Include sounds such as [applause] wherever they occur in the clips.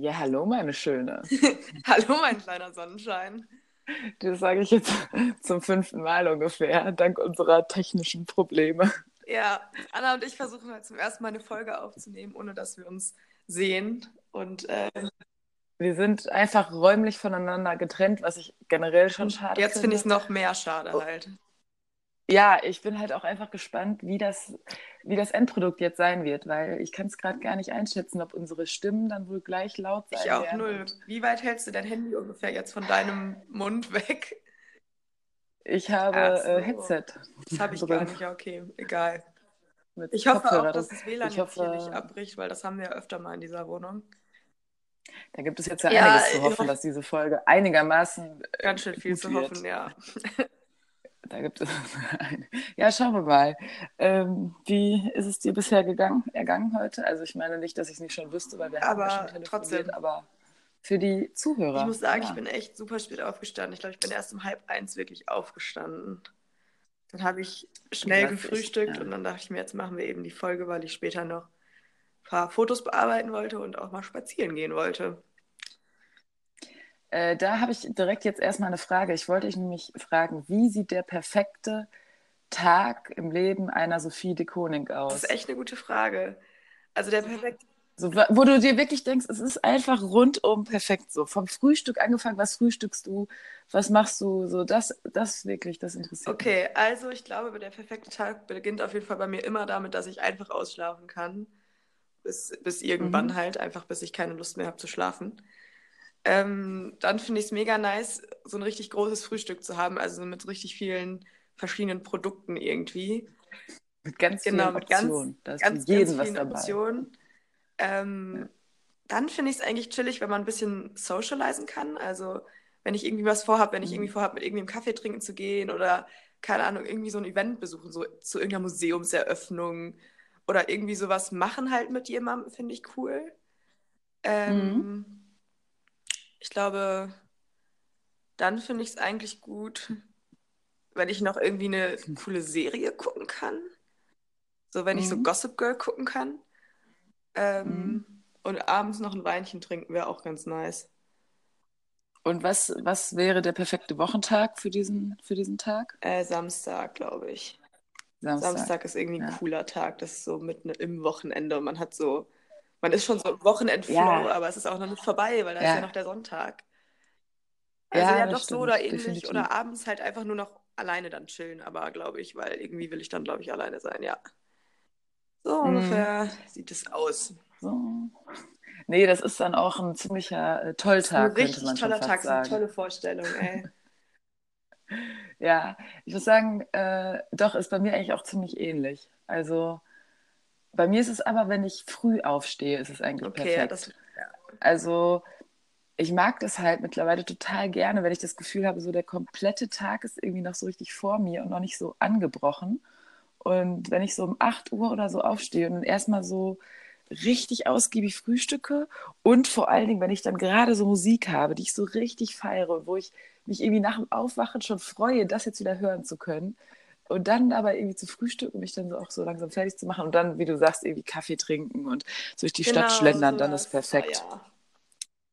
Ja, hallo, meine Schöne. [laughs] hallo, mein kleiner Sonnenschein. Das sage ich jetzt [laughs] zum fünften Mal ungefähr, dank unserer technischen Probleme. Ja, Anna und ich versuchen halt zum ersten Mal eine Folge aufzunehmen, ohne dass wir uns sehen. Und äh, wir sind einfach räumlich voneinander getrennt, was ich generell schon schade jetzt finde. Jetzt finde ich es noch mehr schade oh. halt. Ja, ich bin halt auch einfach gespannt, wie das, wie das Endprodukt jetzt sein wird, weil ich kann es gerade gar nicht einschätzen, ob unsere Stimmen dann wohl gleich laut sein Ich auch werden. null. Wie weit hältst du dein Handy ungefähr jetzt von deinem Mund weg? Ich habe so. äh, Headset. Das habe ich gar nicht, ja, okay, egal. Mit ich hoffe Kopfhörer. auch, dass das WLAN hoffe, hier nicht abbricht, weil das haben wir ja öfter mal in dieser Wohnung. Da gibt es jetzt ja, ja einiges zu hoffen, dass diese Folge einigermaßen. Äh, Ganz schön viel zu hoffen, ja. Da gibt es eine. [laughs] Ja, schauen wir mal. Ähm, wie ist es dir bisher gegangen, ergangen heute? Also ich meine nicht, dass ich es nicht schon wüsste, weil wir aber haben ja schon trotzdem. aber für die Zuhörer. Ich muss sagen, ja. ich bin echt super spät aufgestanden. Ich glaube, ich bin erst um halb eins wirklich aufgestanden. Dann habe ich schnell gefrühstückt ja. und dann dachte ich mir, jetzt machen wir eben die Folge, weil ich später noch ein paar Fotos bearbeiten wollte und auch mal spazieren gehen wollte. Äh, da habe ich direkt jetzt erstmal eine Frage. Ich wollte dich nämlich fragen, wie sieht der perfekte Tag im Leben einer Sophie de Koning aus? Das ist echt eine gute Frage. Also der perfekte. So, wo du dir wirklich denkst, es ist einfach rundum perfekt so. Vom Frühstück angefangen, was frühstückst du, was machst du, so das, das wirklich, das interessiert okay, mich. Okay, also ich glaube, der perfekte Tag beginnt auf jeden Fall bei mir immer damit, dass ich einfach ausschlafen kann. Bis, bis irgendwann mhm. halt, einfach bis ich keine Lust mehr habe zu schlafen. Ähm, dann finde ich es mega nice, so ein richtig großes Frühstück zu haben, also mit richtig vielen verschiedenen Produkten irgendwie. Mit ganz genau, vielen mit Optionen. Ganz, ganz, ganz vielen Optionen. Ähm, ja. Dann finde ich es eigentlich chillig, wenn man ein bisschen socialisen kann. Also wenn ich irgendwie was vorhabe, wenn ich mhm. irgendwie vorhabe, mit irgendeinem Kaffee trinken zu gehen oder keine Ahnung, irgendwie so ein Event besuchen, so zu irgendeiner Museumseröffnung oder irgendwie sowas machen halt mit jemandem, finde ich cool. Ähm, mhm ich glaube, dann finde ich es eigentlich gut, wenn ich noch irgendwie eine coole Serie gucken kann. So, wenn mhm. ich so mhm. Gossip Girl gucken kann. Ähm, mhm. Und abends noch ein Weinchen trinken wäre auch ganz nice. Und was, was wäre der perfekte Wochentag für diesen, für diesen Tag? Äh, Samstag, glaube ich. Samstag. Samstag. ist irgendwie ein ja. cooler Tag. Das ist so mitten im Wochenende und man hat so man ist schon so im Wochenendflow, ja. aber es ist auch noch nicht vorbei, weil da ja. ist ja noch der Sonntag. Also ja, ja doch stimmt, so oder ähnlich. Definitiv. Oder abends halt einfach nur noch alleine dann chillen, aber glaube ich, weil irgendwie will ich dann, glaube ich, alleine sein, ja. So mhm. ungefähr sieht es aus. So. Nee, das ist dann auch ein ziemlicher äh, Tolltag, ein man toller Tag, sagen. Eine tolle Vorstellung, ey. [laughs] ja, ich muss sagen, äh, doch, ist bei mir eigentlich auch ziemlich ähnlich. Also bei mir ist es aber, wenn ich früh aufstehe, ist es eigentlich okay, perfekt. Das, ja. Also ich mag das halt mittlerweile total gerne, wenn ich das Gefühl habe, so der komplette Tag ist irgendwie noch so richtig vor mir und noch nicht so angebrochen. Und wenn ich so um 8 Uhr oder so aufstehe und erstmal so richtig ausgiebig frühstücke und vor allen Dingen, wenn ich dann gerade so Musik habe, die ich so richtig feiere, wo ich mich irgendwie nach dem Aufwachen schon freue, das jetzt wieder hören zu können, und dann aber irgendwie zu frühstücken, mich dann so auch so langsam fertig zu machen und dann, wie du sagst, irgendwie Kaffee trinken und durch die genau, Stadt schlendern, so dann ist perfekt. Ja.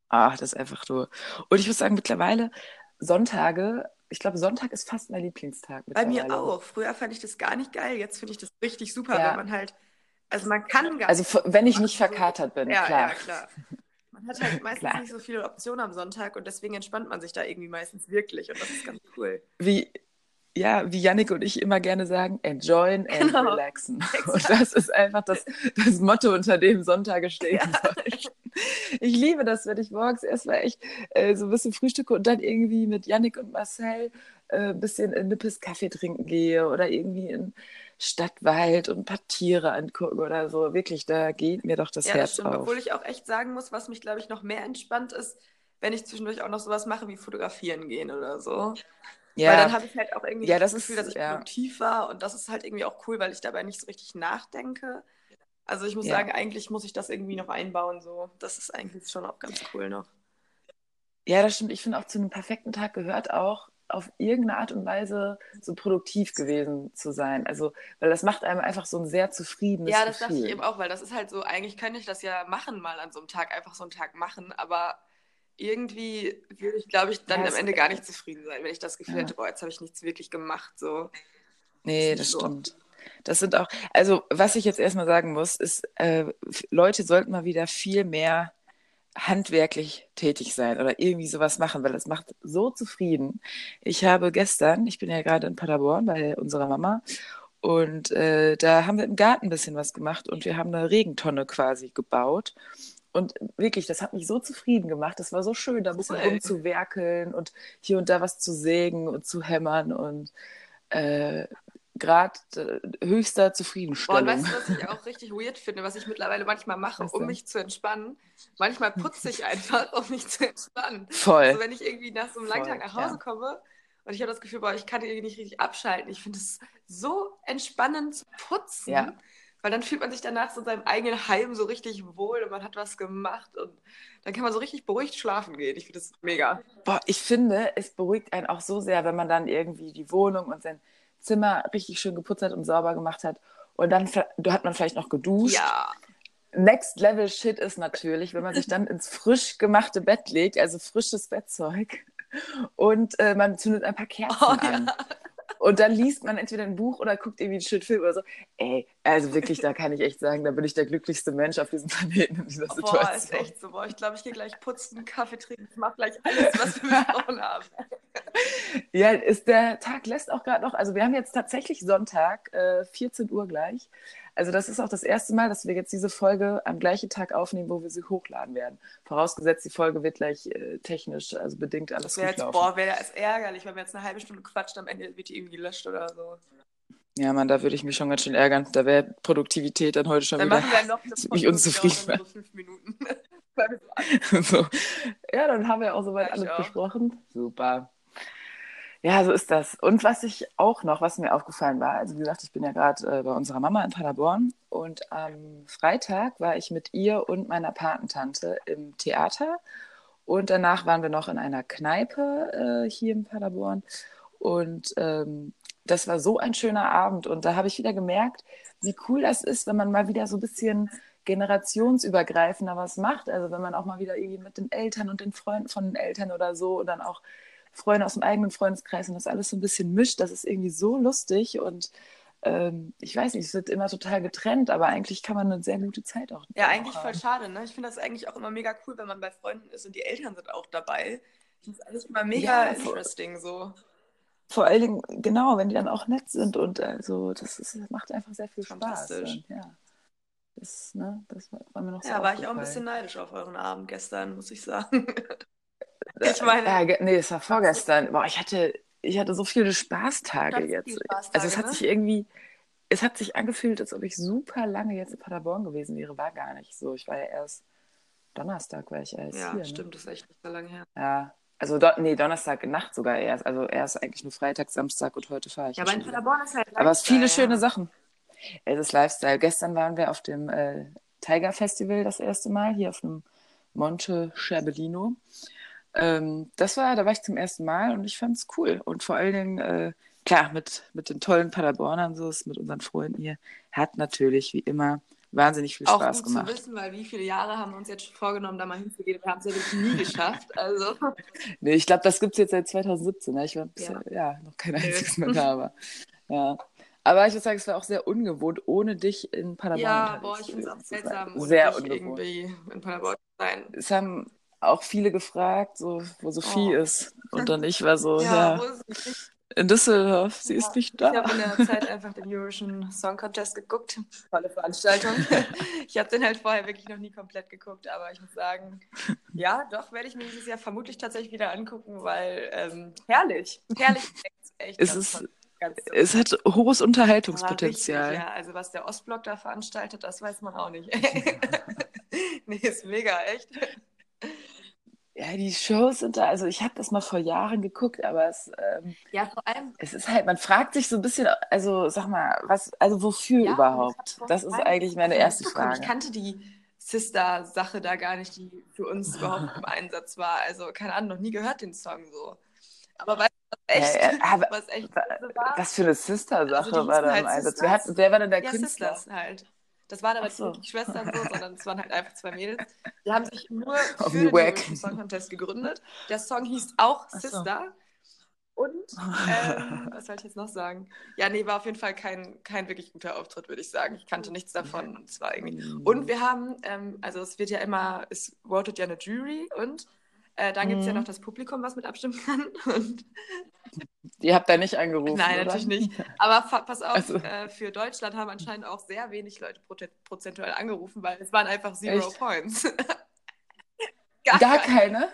Ach, das ist einfach nur. Und ich muss sagen, mittlerweile Sonntage, ich glaube, Sonntag ist fast mein Lieblingstag. Bei mir auch. Früher fand ich das gar nicht geil, jetzt finde ich das richtig super, ja. weil man halt, also man kann gar Also wenn ich nicht verkatert bin, ja, klar. Ja, klar. Man hat halt [laughs] meistens nicht so viele Optionen am Sonntag und deswegen entspannt man sich da irgendwie meistens wirklich und das ist ganz cool. Wie, ja, wie Yannick und ich immer gerne sagen, enjoyen and genau. relaxen. [laughs] Exakt. Und das ist einfach das, das Motto, unter dem Sonntage [laughs] stehen ja. soll. Ich liebe das, wenn ich morgens erstmal echt äh, so ein bisschen frühstücke und dann irgendwie mit Yannick und Marcel äh, ein bisschen in Nippes Kaffee trinken gehe oder irgendwie in Stadtwald und ein paar Tiere angucken oder so. Wirklich, da geht mir doch das ja, Herz das stimmt. auf. Obwohl ich auch echt sagen muss, was mich, glaube ich, noch mehr entspannt ist, wenn ich zwischendurch auch noch sowas mache wie fotografieren gehen oder so. Ja. Weil dann habe ich halt auch irgendwie ja, das, das Gefühl, ist, dass ich ja. produktiv war und das ist halt irgendwie auch cool, weil ich dabei nicht so richtig nachdenke. Also ich muss ja. sagen, eigentlich muss ich das irgendwie noch einbauen. So. Das ist eigentlich schon auch ganz cool noch. Ja, das stimmt. Ich finde auch zu einem perfekten Tag gehört auch auf irgendeine Art und Weise so produktiv gewesen zu sein. Also, weil das macht einem einfach so ein sehr zufriedenes Ja, das Gefühl. dachte ich eben auch, weil das ist halt so, eigentlich könnte ich das ja machen, mal an so einem Tag, einfach so einen Tag machen, aber irgendwie würde ich, glaube ich, dann ja, am Ende gar nicht zufrieden sein, wenn ich das Gefühl ja. hätte, boah, jetzt habe ich nichts wirklich gemacht. So. Nee, das, das stimmt. Das sind auch, also was ich jetzt erstmal sagen muss, ist, äh, Leute sollten mal wieder viel mehr handwerklich tätig sein oder irgendwie sowas machen, weil das macht so zufrieden. Ich habe gestern, ich bin ja gerade in Paderborn bei unserer Mama und äh, da haben wir im Garten ein bisschen was gemacht und wir haben eine Regentonne quasi gebaut. Und wirklich, das hat mich so zufrieden gemacht. Das war so schön, da ein bisschen cool. rumzuwerkeln und hier und da was zu sägen und zu hämmern und äh, Grad äh, höchster Zufriedenstellung. Boah, und weißt du, was ich auch richtig weird finde, was ich mittlerweile manchmal mache, um mich zu entspannen? Manchmal putze ich einfach, um mich zu entspannen. Voll. Also wenn ich irgendwie nach so einem langen Tag nach Hause ja. komme und ich habe das Gefühl, boah, ich kann irgendwie nicht richtig abschalten. Ich finde es so entspannend zu putzen. Ja. Weil dann fühlt man sich danach so in seinem eigenen Heim so richtig wohl und man hat was gemacht und dann kann man so richtig beruhigt schlafen gehen. Ich finde das mega. Boah, ich finde, es beruhigt einen auch so sehr, wenn man dann irgendwie die Wohnung und sein Zimmer richtig schön geputzt hat und sauber gemacht hat. Und dann hat man vielleicht noch geduscht. Ja. Next Level Shit ist natürlich, wenn man sich dann ins frisch gemachte Bett legt, also frisches Bettzeug, und äh, man zündet ein paar Kerzen oh, an. Ja. Und dann liest man entweder ein Buch oder guckt irgendwie einen schönen Film oder so. Ey, also wirklich, da kann ich echt sagen, da bin ich der glücklichste Mensch auf diesem Planeten in dieser Situation. Boah, ist echt so. Boah, ich glaube, ich gehe gleich putzen, Kaffee trinken, ich mache gleich alles, was wir [laughs] besprochen haben. Ja, ist der Tag lässt auch gerade noch, also wir haben jetzt tatsächlich Sonntag, äh, 14 Uhr gleich. Also das ist auch das erste Mal, dass wir jetzt diese Folge am gleichen Tag aufnehmen, wo wir sie hochladen werden. Vorausgesetzt, die Folge wird gleich äh, technisch, also bedingt alles das gut jetzt, Boah, wäre das ärgerlich, wenn wir jetzt eine halbe Stunde quatscht, am Ende wird die irgendwie gelöscht oder so. Ja, Mann, da würde ich mich schon ganz schön ärgern. Da wäre Produktivität dann heute schon dann wieder machen wir noch eine [laughs] mich unzufrieden. So fünf Minuten. [laughs] [laughs] so. Ja, dann haben wir auch soweit alles auch. besprochen. Super. Ja, so ist das. Und was ich auch noch, was mir aufgefallen war, also wie gesagt, ich bin ja gerade äh, bei unserer Mama in Paderborn und am Freitag war ich mit ihr und meiner Patentante im Theater und danach waren wir noch in einer Kneipe äh, hier in Paderborn und ähm, das war so ein schöner Abend und da habe ich wieder gemerkt, wie cool das ist, wenn man mal wieder so ein bisschen generationsübergreifender was macht. Also wenn man auch mal wieder irgendwie mit den Eltern und den Freunden von den Eltern oder so und dann auch Freunde aus dem eigenen Freundeskreis und das alles so ein bisschen mischt. Das ist irgendwie so lustig und ähm, ich weiß nicht, es wird immer total getrennt, aber eigentlich kann man eine sehr gute Zeit auch. Ja, eigentlich haben. voll schade. Ne? Ich finde das eigentlich auch immer mega cool, wenn man bei Freunden ist und die Eltern sind auch dabei. Ich finde es eigentlich immer mega ja, interesting so. Vor allen Dingen, genau, wenn die dann auch nett sind und also das, ist, das macht einfach sehr viel Spaß. Ja. Das, ne, das war mir noch so Ja, war ich auch ein bisschen neidisch auf euren Abend gestern, muss ich sagen. [laughs] Ich meine. Äh, nee, es war vorgestern. Boah, ich hatte, ich hatte so viele Spaßtage jetzt. Spaßtage, also es hat ne? sich irgendwie, es hat sich angefühlt, als ob ich super lange jetzt in Paderborn gewesen wäre. War gar nicht so. Ich war ja erst Donnerstag, war ich erst ja, hier. Ja, ne? stimmt, ne? das ist echt nicht so lange her. Ja. Also, do, nee, Donnerstag Nacht sogar erst. Also erst eigentlich nur Freitag, Samstag und heute fahre ich. Ja, aber in Paderborn ist halt Lifestyle, Aber es viele ja. schöne Sachen. Es ist Lifestyle. Gestern waren wir auf dem äh, Tiger Festival das erste Mal, hier auf dem Monte Scherbellino. Ähm, das war, da war ich zum ersten Mal und ich fand es cool. Und vor allen Dingen, äh, klar, mit, mit den tollen Paderbornern, so ist mit unseren Freunden hier, hat natürlich wie immer wahnsinnig viel Spaß Auch gut gemacht. zu wissen, weil wie viele Jahre haben wir uns jetzt schon vorgenommen, da mal hinzugehen. Wir haben es ja wirklich nie geschafft. Also. [laughs] nee, ich glaube, das gibt es jetzt seit 2017. Ne? Ich war bisher, ja. ja. noch kein einziges Mal [laughs] da. Aber, ja. aber ich würde sagen, es war auch sehr ungewohnt, ohne dich in Paderborn Ja, boah, ich finde es auch seltsam, sehr ungewohnt. irgendwie in Paderborn zu sein. Es haben auch viele gefragt, so, wo Sophie oh. ist. Und dann ich war so, [laughs] ja, ja in Düsseldorf, sie ja. ist nicht da. Ich habe in der Zeit einfach den Eurovision Song Contest geguckt. Tolle Veranstaltung. [laughs] ich habe den halt vorher wirklich noch nie komplett geguckt, aber ich muss sagen, ja, doch, werde ich mir dieses Jahr vermutlich tatsächlich wieder angucken, weil ähm, herrlich, herrlich, [laughs] echt. Es ist, es hat hohes Unterhaltungspotenzial. Richtig, ja, also was der Ostblock da veranstaltet, das weiß man auch nicht. nee, ist mega, echt. Ja, die Shows sind da, also ich habe das mal vor Jahren geguckt, aber es, ähm, ja, vor allem, es ist halt, man fragt sich so ein bisschen, also sag mal, was, also wofür ja, überhaupt? Das ist eigentlich meine erste Frage. Ich kannte die Sister-Sache da gar nicht, die für uns überhaupt [laughs] im Einsatz war. Also keine Ahnung, noch nie gehört den Song so. Aber weißt du, was Echt? Ja, ja, was echt war. Was für eine Sister-Sache also war da halt im Einsatz? Wer, hat, wer war denn der ja, Künstler? Sisters halt. Das waren aber so. nicht Schwestern so, sondern es waren halt einfach zwei Mädels. Die haben sich nur [laughs] für den Song Contest gegründet. Der Song hieß auch Sister. Und, ähm, [laughs] was soll ich jetzt noch sagen? Ja, nee, war auf jeden Fall kein, kein wirklich guter Auftritt, würde ich sagen. Ich kannte nichts davon. Es war irgendwie... Und wir haben, ähm, also es wird ja immer, es votet ja eine Jury und äh, dann gibt es ja mhm. noch das Publikum, was mit abstimmen kann. [laughs] Und Ihr habt da nicht angerufen. Nein, oder? natürlich nicht. Aber pass auf, also. äh, für Deutschland haben anscheinend auch sehr wenig Leute prozentuell angerufen, weil es waren einfach Zero Echt? Points. [laughs] Gar, Gar keine?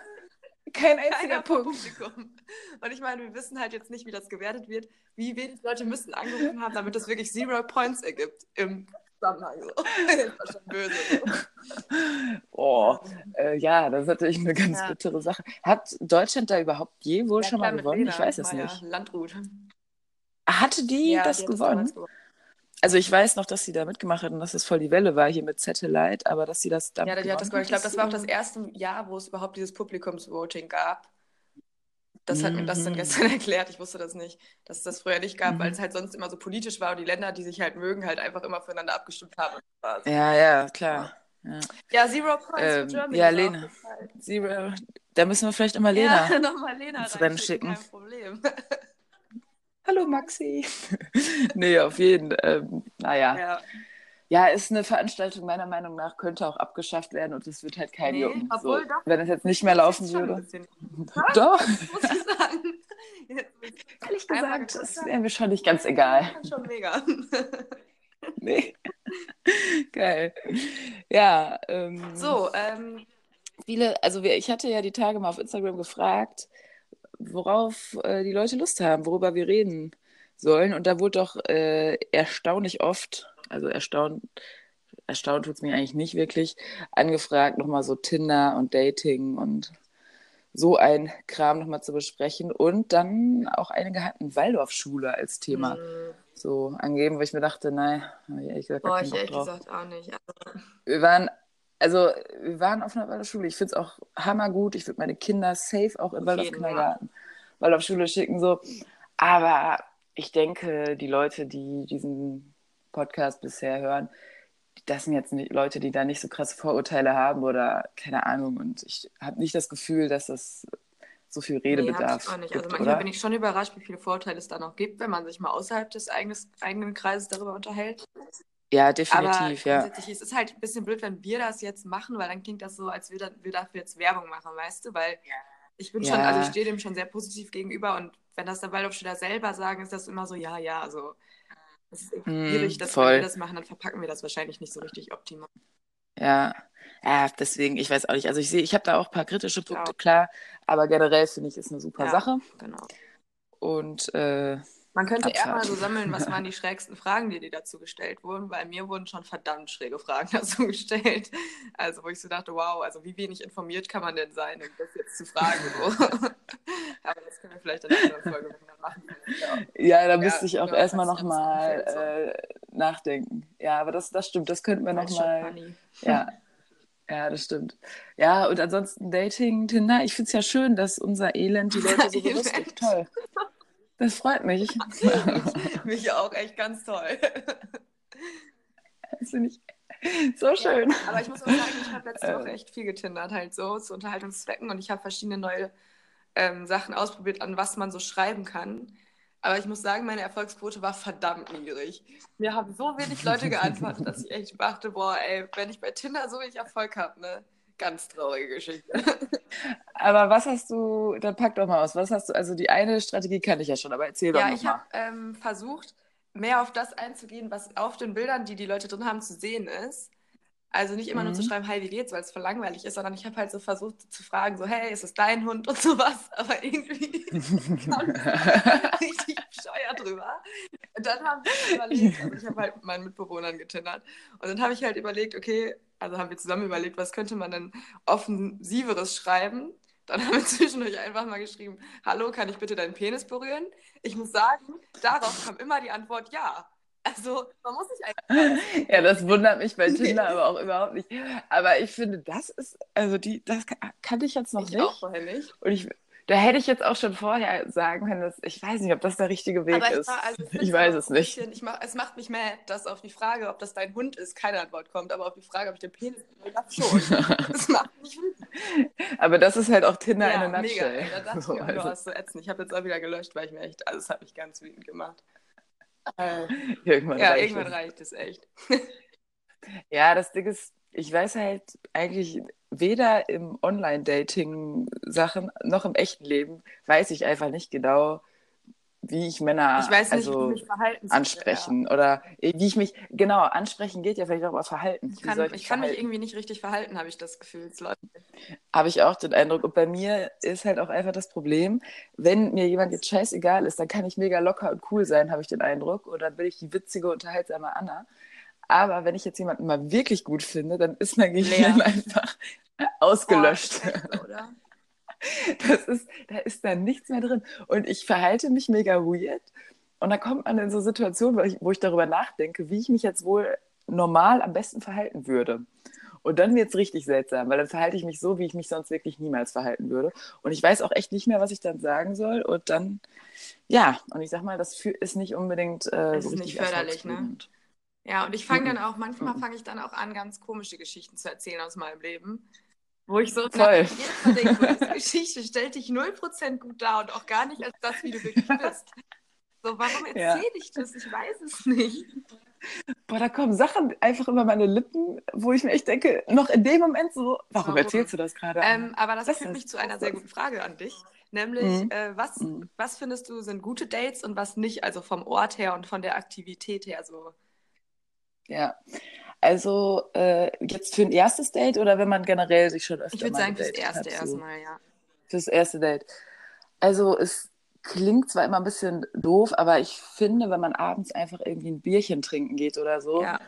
Kein einziger Punkt. Publikum. Und ich meine, wir wissen halt jetzt nicht, wie das gewertet wird. Wie wenig Leute müssen angerufen haben, damit das wirklich Zero Points ergibt im Zusammenhang. So. [laughs] das war schon böse. So. Oh, äh, ja, das ist natürlich eine ganz ja. bittere Sache. Hat Deutschland da überhaupt je wohl ja, schon mal gewonnen? Lena, ich weiß es nicht. Landrut. Hatte die ja, das die gewonnen? Das also ich weiß noch, dass sie da mitgemacht hat und dass es voll die Welle war hier mit Satellite, aber dass sie das da Ja, die hat das gewonnen. Ich glaube, das war auch das erste Jahr, wo es überhaupt dieses Publikumsvoting gab. Das hat mhm. mir das dann mhm. gestern [laughs] erklärt. Ich wusste das nicht, dass es das früher nicht gab, mhm. weil es halt sonst immer so politisch war und die Länder, die sich halt mögen, halt einfach immer füreinander abgestimmt haben. Ja, ja, klar. Ja, ja Zero Points ähm, für Germany. Ja, Lena. Zero. Da müssen wir vielleicht immer Lena, [laughs] ja, nochmal Lena ins Rennen schicken. Kein Problem. [laughs] Hallo Maxi. nee, auf jeden Fall. Ähm, naja. Ja ja, ist eine Veranstaltung meiner Meinung nach, könnte auch abgeschafft werden und es wird halt kein nee, jucken. So, doch, wenn es jetzt nicht mehr laufen würde. [laughs] Doch. Muss ich sagen. [laughs] [laughs] Ehrlich gesagt, das wäre mir schon nicht ganz egal. Schon mega. nee. Geil. Ja. Ähm, so, ähm, viele, also ich hatte ja die Tage mal auf Instagram gefragt, worauf äh, die Leute Lust haben, worüber wir reden sollen. Und da wurde doch äh, erstaunlich oft also erstaunt, erstaunt tut es mir eigentlich nicht wirklich, angefragt, nochmal so Tinder und Dating und so ein Kram nochmal zu besprechen. Und dann auch einige hatten Waldorfschule als Thema mhm. so angeben, wo ich mir dachte, nein, ehrlich gesagt, Boah, ich ehrlich drauf. gesagt auch nicht. Also... Wir waren, also wir waren auf einer Waldorfschule. Ich finde es auch hammergut. Ich würde meine Kinder safe auch in Waldorf-Kindergarten, Waldorfschule schicken, so. Aber ich denke, die Leute, die diesen Podcast bisher hören, das sind jetzt nicht Leute, die da nicht so krasse Vorurteile haben oder keine Ahnung. Und ich habe nicht das Gefühl, dass das so viel Redebedarf nee, auch nicht. Gibt, also manchmal oder? bin ich schon überrascht, wie viele Vorurteile es da noch gibt, wenn man sich mal außerhalb des eigenes, eigenen Kreises darüber unterhält. Ja, definitiv, Aber ja. Grundsätzlich ist es halt ein bisschen blöd, wenn wir das jetzt machen, weil dann klingt das so, als wir, wir dafür jetzt Werbung machen, weißt du? Weil ich bin ja. schon, also ich stehe dem schon sehr positiv gegenüber und wenn das der Waldorfschüler selber sagen, ist das immer so, ja, ja, also es ist schwierig, mm, dass voll. wenn wir das machen, dann verpacken wir das wahrscheinlich nicht so richtig optimal. Ja, ja, deswegen, ich weiß auch nicht. Also ich sehe, ich habe da auch ein paar kritische Punkte, klar, aber generell finde ich, ist eine super ja, Sache. Genau. Und äh, man könnte eher mal so sammeln, was waren die schrägsten Fragen, die dir dazu gestellt wurden, weil mir wurden schon verdammt schräge Fragen [laughs] dazu gestellt. Also wo ich so dachte, wow, also wie wenig informiert kann man denn sein, um das jetzt zu fragen. So. [laughs] Aber das können wir vielleicht in einer anderen Folge machen. Ja, [laughs] ja da müsste ich auch genau, erstmal nochmal äh, nachdenken. Ja, aber das, das stimmt, das könnten wir nochmal. Ja. Ja, das stimmt. Ja, und ansonsten Dating, Tinder, ich finde es ja schön, dass unser Elend die Leute so belustigt. Toll. Das freut mich. [laughs] mich auch echt ganz toll. Das finde ich so schön. Ja, aber ich muss auch sagen, ich habe letzte Woche echt viel getindert, halt so zu Unterhaltungszwecken und ich habe verschiedene neue ähm, Sachen ausprobiert, an was man so schreiben kann. Aber ich muss sagen, meine Erfolgsquote war verdammt niedrig. Mir haben so wenig Leute geantwortet, dass ich echt dachte, boah, ey, wenn ich bei Tinder so wenig Erfolg habe, ne, ganz traurige Geschichte. Aber was hast du, dann pack doch mal aus, was hast du, also die eine Strategie kann ich ja schon, aber erzähl doch ja, mal. Ja, ich habe ähm, versucht, mehr auf das einzugehen, was auf den Bildern, die die Leute drin haben, zu sehen ist. Also nicht immer mhm. nur zu mhm. schreiben, hi, wie geht's, weil es voll langweilig ist, sondern ich habe halt so versucht zu fragen, so, hey, ist es dein Hund [laughs] und sowas, aber irgendwie [laughs] [laughs] richtig bescheuert drüber. Und dann haben wir überlegt, also ich habe halt mit meinen Mitbewohnern getindert und dann habe ich halt überlegt, okay, also haben wir zusammen überlegt, was könnte man denn offensiveres schreiben. Dann haben wir zwischendurch einfach mal geschrieben, hallo, kann ich bitte deinen Penis berühren? Ich muss sagen, darauf kam immer die Antwort ja. Also, man muss sich eigentlich. [laughs] ja, das [laughs] wundert mich bei Tinder aber auch überhaupt nicht. Aber ich finde, das ist, also die, das kannte ich jetzt noch ich nicht. Auch vorher nicht. Und ich, Da hätte ich jetzt auch schon vorher sagen können, dass ich weiß nicht, ob das der richtige Weg ich ist. Also [laughs] ich, ich weiß es nicht. Bisschen, mach, es macht mich mad, dass auf die Frage, ob das dein Hund ist, keine Antwort kommt, aber auf die Frage, ob ich den Penis habe, schon. das macht mich Aber das ist halt auch Tinder ja, in a nutshell. Mega, da dachte so, ich also. hast so ätzend. Ich habe jetzt auch wieder gelöscht, weil ich mir echt, also das hat mich ganz wütend gemacht. Äh, [laughs] irgendwann ja, reicht irgendwann es. reicht es echt. ja, das Ding ist, ich weiß halt eigentlich weder im Online-Dating-Sachen noch im echten Leben weiß ich einfach nicht genau, wie ich Männer ich nicht, also, ich ansprechen ja. oder wie ich mich, genau, ansprechen geht ja vielleicht auch über Verhalten. Ich kann, ich kann mich irgendwie nicht richtig verhalten, habe ich das Gefühl. Habe ich auch den Eindruck. Und bei mir ist halt auch einfach das Problem, wenn mir jemand jetzt scheißegal ist, dann kann ich mega locker und cool sein, habe ich den Eindruck. Oder dann bin ich die witzige, unterhaltsame Anna. Aber wenn ich jetzt jemanden mal wirklich gut finde, dann ist mein Gehirn Leer. [laughs] einfach ausgelöscht. Oh, oder? Das ist, da ist dann nichts mehr drin. Und ich verhalte mich mega weird. Und da kommt man in so Situationen, wo ich, wo ich darüber nachdenke, wie ich mich jetzt wohl normal am besten verhalten würde. Und dann wird es richtig seltsam, weil dann verhalte ich mich so, wie ich mich sonst wirklich niemals verhalten würde. Und ich weiß auch echt nicht mehr, was ich dann sagen soll. Und dann, ja, und ich sag mal, das ist nicht unbedingt äh, so ist nicht förderlich, ne? Ja, und ich fange dann auch, manchmal fange ich dann auch an, ganz komische Geschichten zu erzählen aus meinem Leben. Wo ich so Voll. denke, diese [laughs] Geschichte stellt dich 0% gut dar und auch gar nicht als das, wie du wirklich bist. So, warum erzähle ja. ich das? Ich weiß es nicht. Boah, da kommen Sachen einfach über meine Lippen, wo ich mir echt denke, noch in dem Moment so, warum, warum? erzählst du das gerade? Ähm, aber das, das führt mich zu einer sehr guten Frage an dich. Nämlich, mhm. äh, was, mhm. was findest du sind gute Dates und was nicht? Also vom Ort her und von der Aktivität her so. Ja, also äh, jetzt für ein erstes Date oder wenn man generell sich schon öfter Ich würde sagen fürs erste erstmal, ja. Fürs erste Date. Also es klingt zwar immer ein bisschen doof, aber ich finde, wenn man abends einfach irgendwie ein Bierchen trinken geht oder so, ja.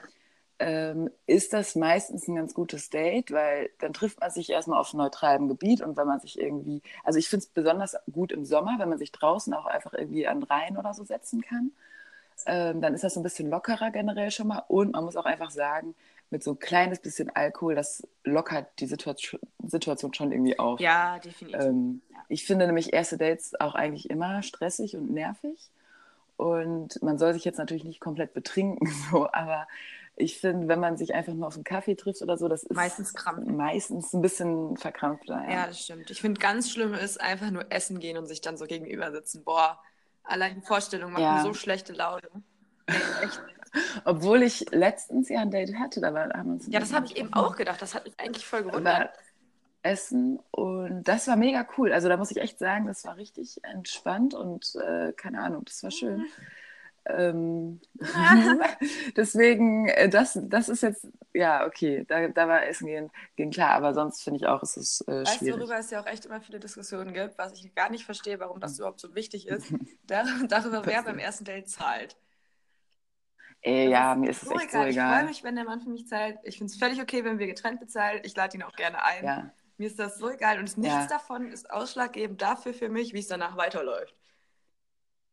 ähm, ist das meistens ein ganz gutes Date, weil dann trifft man sich erstmal auf neutralem Gebiet und wenn man sich irgendwie, also ich finde es besonders gut im Sommer, wenn man sich draußen auch einfach irgendwie an den Rhein oder so setzen kann ähm, dann ist das so ein bisschen lockerer generell schon mal. Und man muss auch einfach sagen, mit so ein kleines bisschen Alkohol, das lockert die Situation, Situation schon irgendwie auf. Ja, definitiv. Ähm, ja. Ich finde nämlich erste Dates auch eigentlich immer stressig und nervig. Und man soll sich jetzt natürlich nicht komplett betrinken, [laughs] so, aber ich finde, wenn man sich einfach nur auf einen Kaffee trifft oder so, das ist meistens, krampf. meistens ein bisschen verkrampfter. Ja. ja, das stimmt. Ich finde, ganz schlimm ist einfach nur essen gehen und sich dann so gegenüber sitzen. Boah, Allein die Vorstellung macht ja. mir so schlechte Laune. Echt [laughs] Obwohl ich letztens ja ein Date hatte, da haben wir uns. Ja, das habe ich eben auch gedacht. Das hat mich eigentlich voll gewundert. Essen und das war mega cool. Also da muss ich echt sagen, das war richtig entspannt und äh, keine Ahnung, das war schön. Ähm, [laughs] [laughs] deswegen, äh, das, das ist jetzt, ja, okay, da, da war Essen gehen, gehen klar, aber sonst finde ich auch, es ist äh, weißt, schwierig. worüber es ja auch echt immer viele Diskussionen gibt, was ich gar nicht verstehe, warum das überhaupt so wichtig ist, [laughs] darüber, wer beim ersten Date zahlt. Ey, ja, mir ist es echt so egal. Ich freue mich, wenn der Mann für mich zahlt. Ich finde es völlig okay, wenn wir getrennt bezahlen. Ich lade ihn auch gerne ein. Ja. Mir ist das so egal und nichts ja. davon ist ausschlaggebend dafür für mich, wie es danach weiterläuft.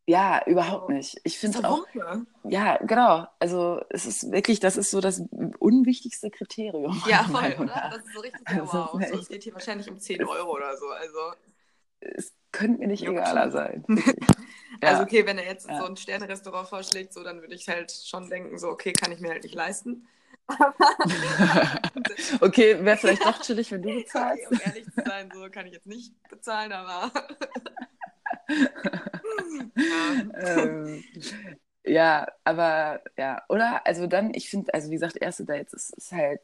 Ja, überhaupt nicht. Ich finde auch. Ja, genau. Also es ist wirklich, das ist so das unwichtigste Kriterium. Ja, voll, oder? Das ist so richtig also, wow. So, es geht hier wahrscheinlich um 10 Euro oder so. Also. Es könnte mir nicht egaler sein. [laughs] ja. Also okay, wenn er jetzt ja. so ein Sternrestaurant vorschlägt, so, dann würde ich halt schon denken, so, okay, kann ich mir halt nicht leisten. [laughs] okay, wäre [laughs] vielleicht doch chillig, wenn du bezahlst. Okay, um ehrlich zu sein, so kann ich jetzt nicht bezahlen, aber [laughs] ähm, ja, aber ja, oder? Also dann, ich finde, also wie gesagt, erste Dates ist, ist halt,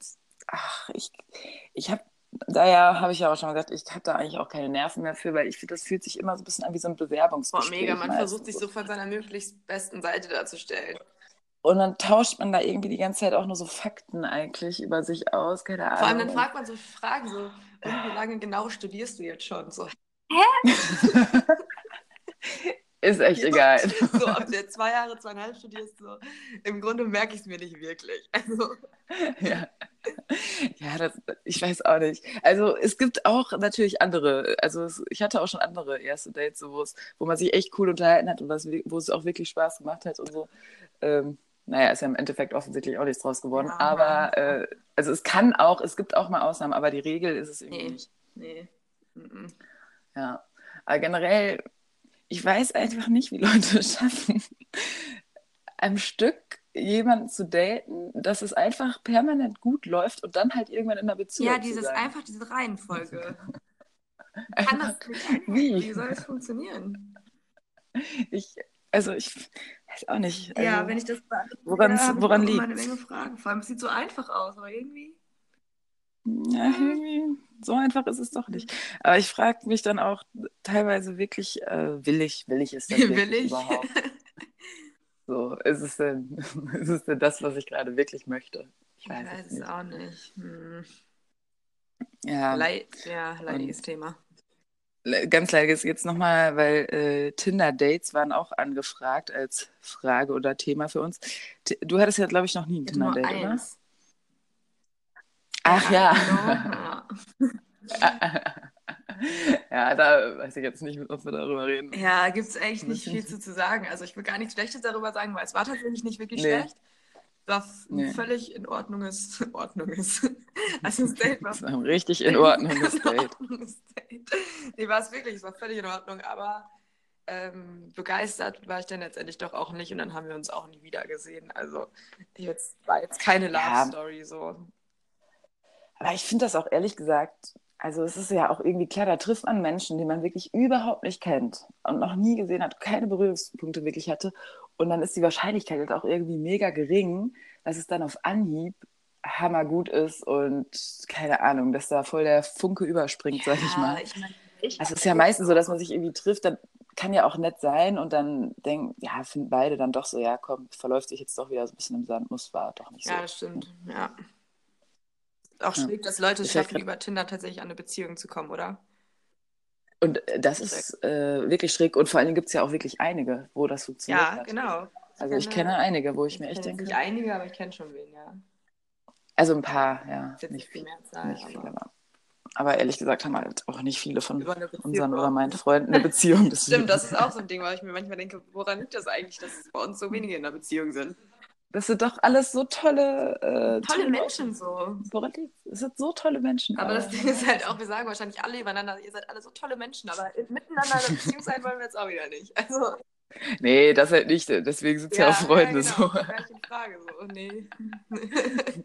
ach, ich, ich habe daher habe ich ja auch schon gesagt, ich habe da eigentlich auch keine Nerven mehr für, weil ich finde, das fühlt sich immer so ein bisschen an wie so ein Bewerbungsgespräch. Boah, mega, man versucht sich so von seiner möglichst besten Seite darzustellen. Und dann tauscht man da irgendwie die ganze Zeit auch nur so Fakten eigentlich über sich aus, keine Ahnung. Vor allem dann fragt man so Fragen, so, wie lange genau studierst du jetzt schon? So, hä? [laughs] [laughs] [laughs] Ist echt egal. So, ob du jetzt zwei Jahre, zweieinhalb studierst, so. Im Grunde merke ich es mir nicht wirklich. [laughs] Also. Ja, ja das, ich weiß auch nicht. Also es gibt auch natürlich andere, also es, ich hatte auch schon andere erste Dates, so, wo man sich echt cool unterhalten hat und was, wo es auch wirklich Spaß gemacht hat und so. Ähm, naja, ist ja im Endeffekt offensichtlich auch nichts draus geworden. Ja, aber äh, also es kann auch, es gibt auch mal Ausnahmen, aber die Regel ist es irgendwie nee. nicht. Nee. Mm Ja. Aber generell, ich weiß einfach nicht, wie Leute es schaffen, am Stück jemanden zu daten, dass es einfach permanent gut läuft und dann halt irgendwann in einer Beziehung. Ja, dieses einfach diese Reihenfolge. [laughs] Kann das nicht einfach, wie? wie soll das funktionieren? Ich, also ich weiß auch nicht. Also, ja, wenn ich das woran, ja, woran liegt eine Menge Fragen. Vor allem, es sieht so einfach aus, aber irgendwie. Ja, irgendwie so einfach ist es doch nicht. Aber ich frage mich dann auch teilweise wirklich, äh, will ich, will ich es denn [laughs] will ich? überhaupt? [laughs] So, ist es denn, [laughs] ist es denn das, was ich gerade wirklich möchte? Ich weiß, ich weiß es, es auch nicht. Hm. Ja. Leid, ja, leidiges Und, Thema. Ganz leidiges jetzt nochmal, weil äh, Tinder-Dates waren auch angefragt als Frage oder Thema für uns. Du hattest ja, glaube ich, noch nie ein Tinder-Date, oder? Ach ja. ja. [laughs] ja, da weiß ich jetzt nicht, ob wir darüber reden. Ja, gibt es eigentlich nicht viel zu, zu sagen. Also ich will gar nichts Schlechtes darüber sagen, weil es war tatsächlich nicht wirklich nee. schlecht. Was nee. völlig in Ordnung ist. [laughs] Ordnung ist. [laughs] Also das Date war. War richtig in Ordnung, das Date. Nee, war es wirklich, es war völlig in Ordnung, aber ähm, begeistert war ich dann letztendlich doch auch nicht und dann haben wir uns auch nie wieder gesehen. Also jetzt war jetzt keine Love ja. Story so. Aber ich finde das auch ehrlich gesagt also es ist ja auch irgendwie klar, da trifft man Menschen, die man wirklich überhaupt nicht kennt und noch nie gesehen hat, keine Berührungspunkte wirklich hatte. Und dann ist die Wahrscheinlichkeit halt auch irgendwie mega gering, dass es dann auf Anhieb hammergut ist und keine Ahnung, dass da voll der Funke überspringt, ja, sag ich mal. Ich mein, ich also es ist ja meistens so, dass man sich irgendwie trifft, dann kann ja auch nett sein und dann denken, ja, finden beide dann doch so, ja, komm, verläuft sich jetzt doch wieder so ein bisschen im Sand, muss, war doch nicht so. Ja, das stimmt, ja auch schräg, dass Leute es schaffen, über Tinder tatsächlich an eine Beziehung zu kommen, oder? Und äh, das ist äh, wirklich schräg. Und vor allem gibt es ja auch wirklich einige, wo das funktioniert ja, hat. genau. Also ich kenne einige, wo ich, ich mir echt denke. Nicht einige, aber ich kenne schon wen, ja. Also ein paar, ja. Nicht, viel, Zahl, nicht viele, aber... aber ehrlich gesagt haben halt auch nicht viele von unseren oder meinen Freunden eine Beziehung. [laughs] Stimmt, das ist auch so ein Ding, weil ich mir manchmal denke, woran liegt das eigentlich, dass bei uns so wenige in einer Beziehung sind? Das sind doch alles so tolle, äh, tolle, tolle Menschen so. Es sind so tolle Menschen. Aber, aber das Ding ist halt auch, wir sagen wahrscheinlich alle übereinander, ihr seid alle so tolle Menschen, aber miteinander in Beziehung sein wollen wir jetzt auch wieder nicht. Also. Nee, das halt nicht. Deswegen sind es ja, ja, auch Freunde ja, genau. so. Die Frage so. Oh, nee. [laughs]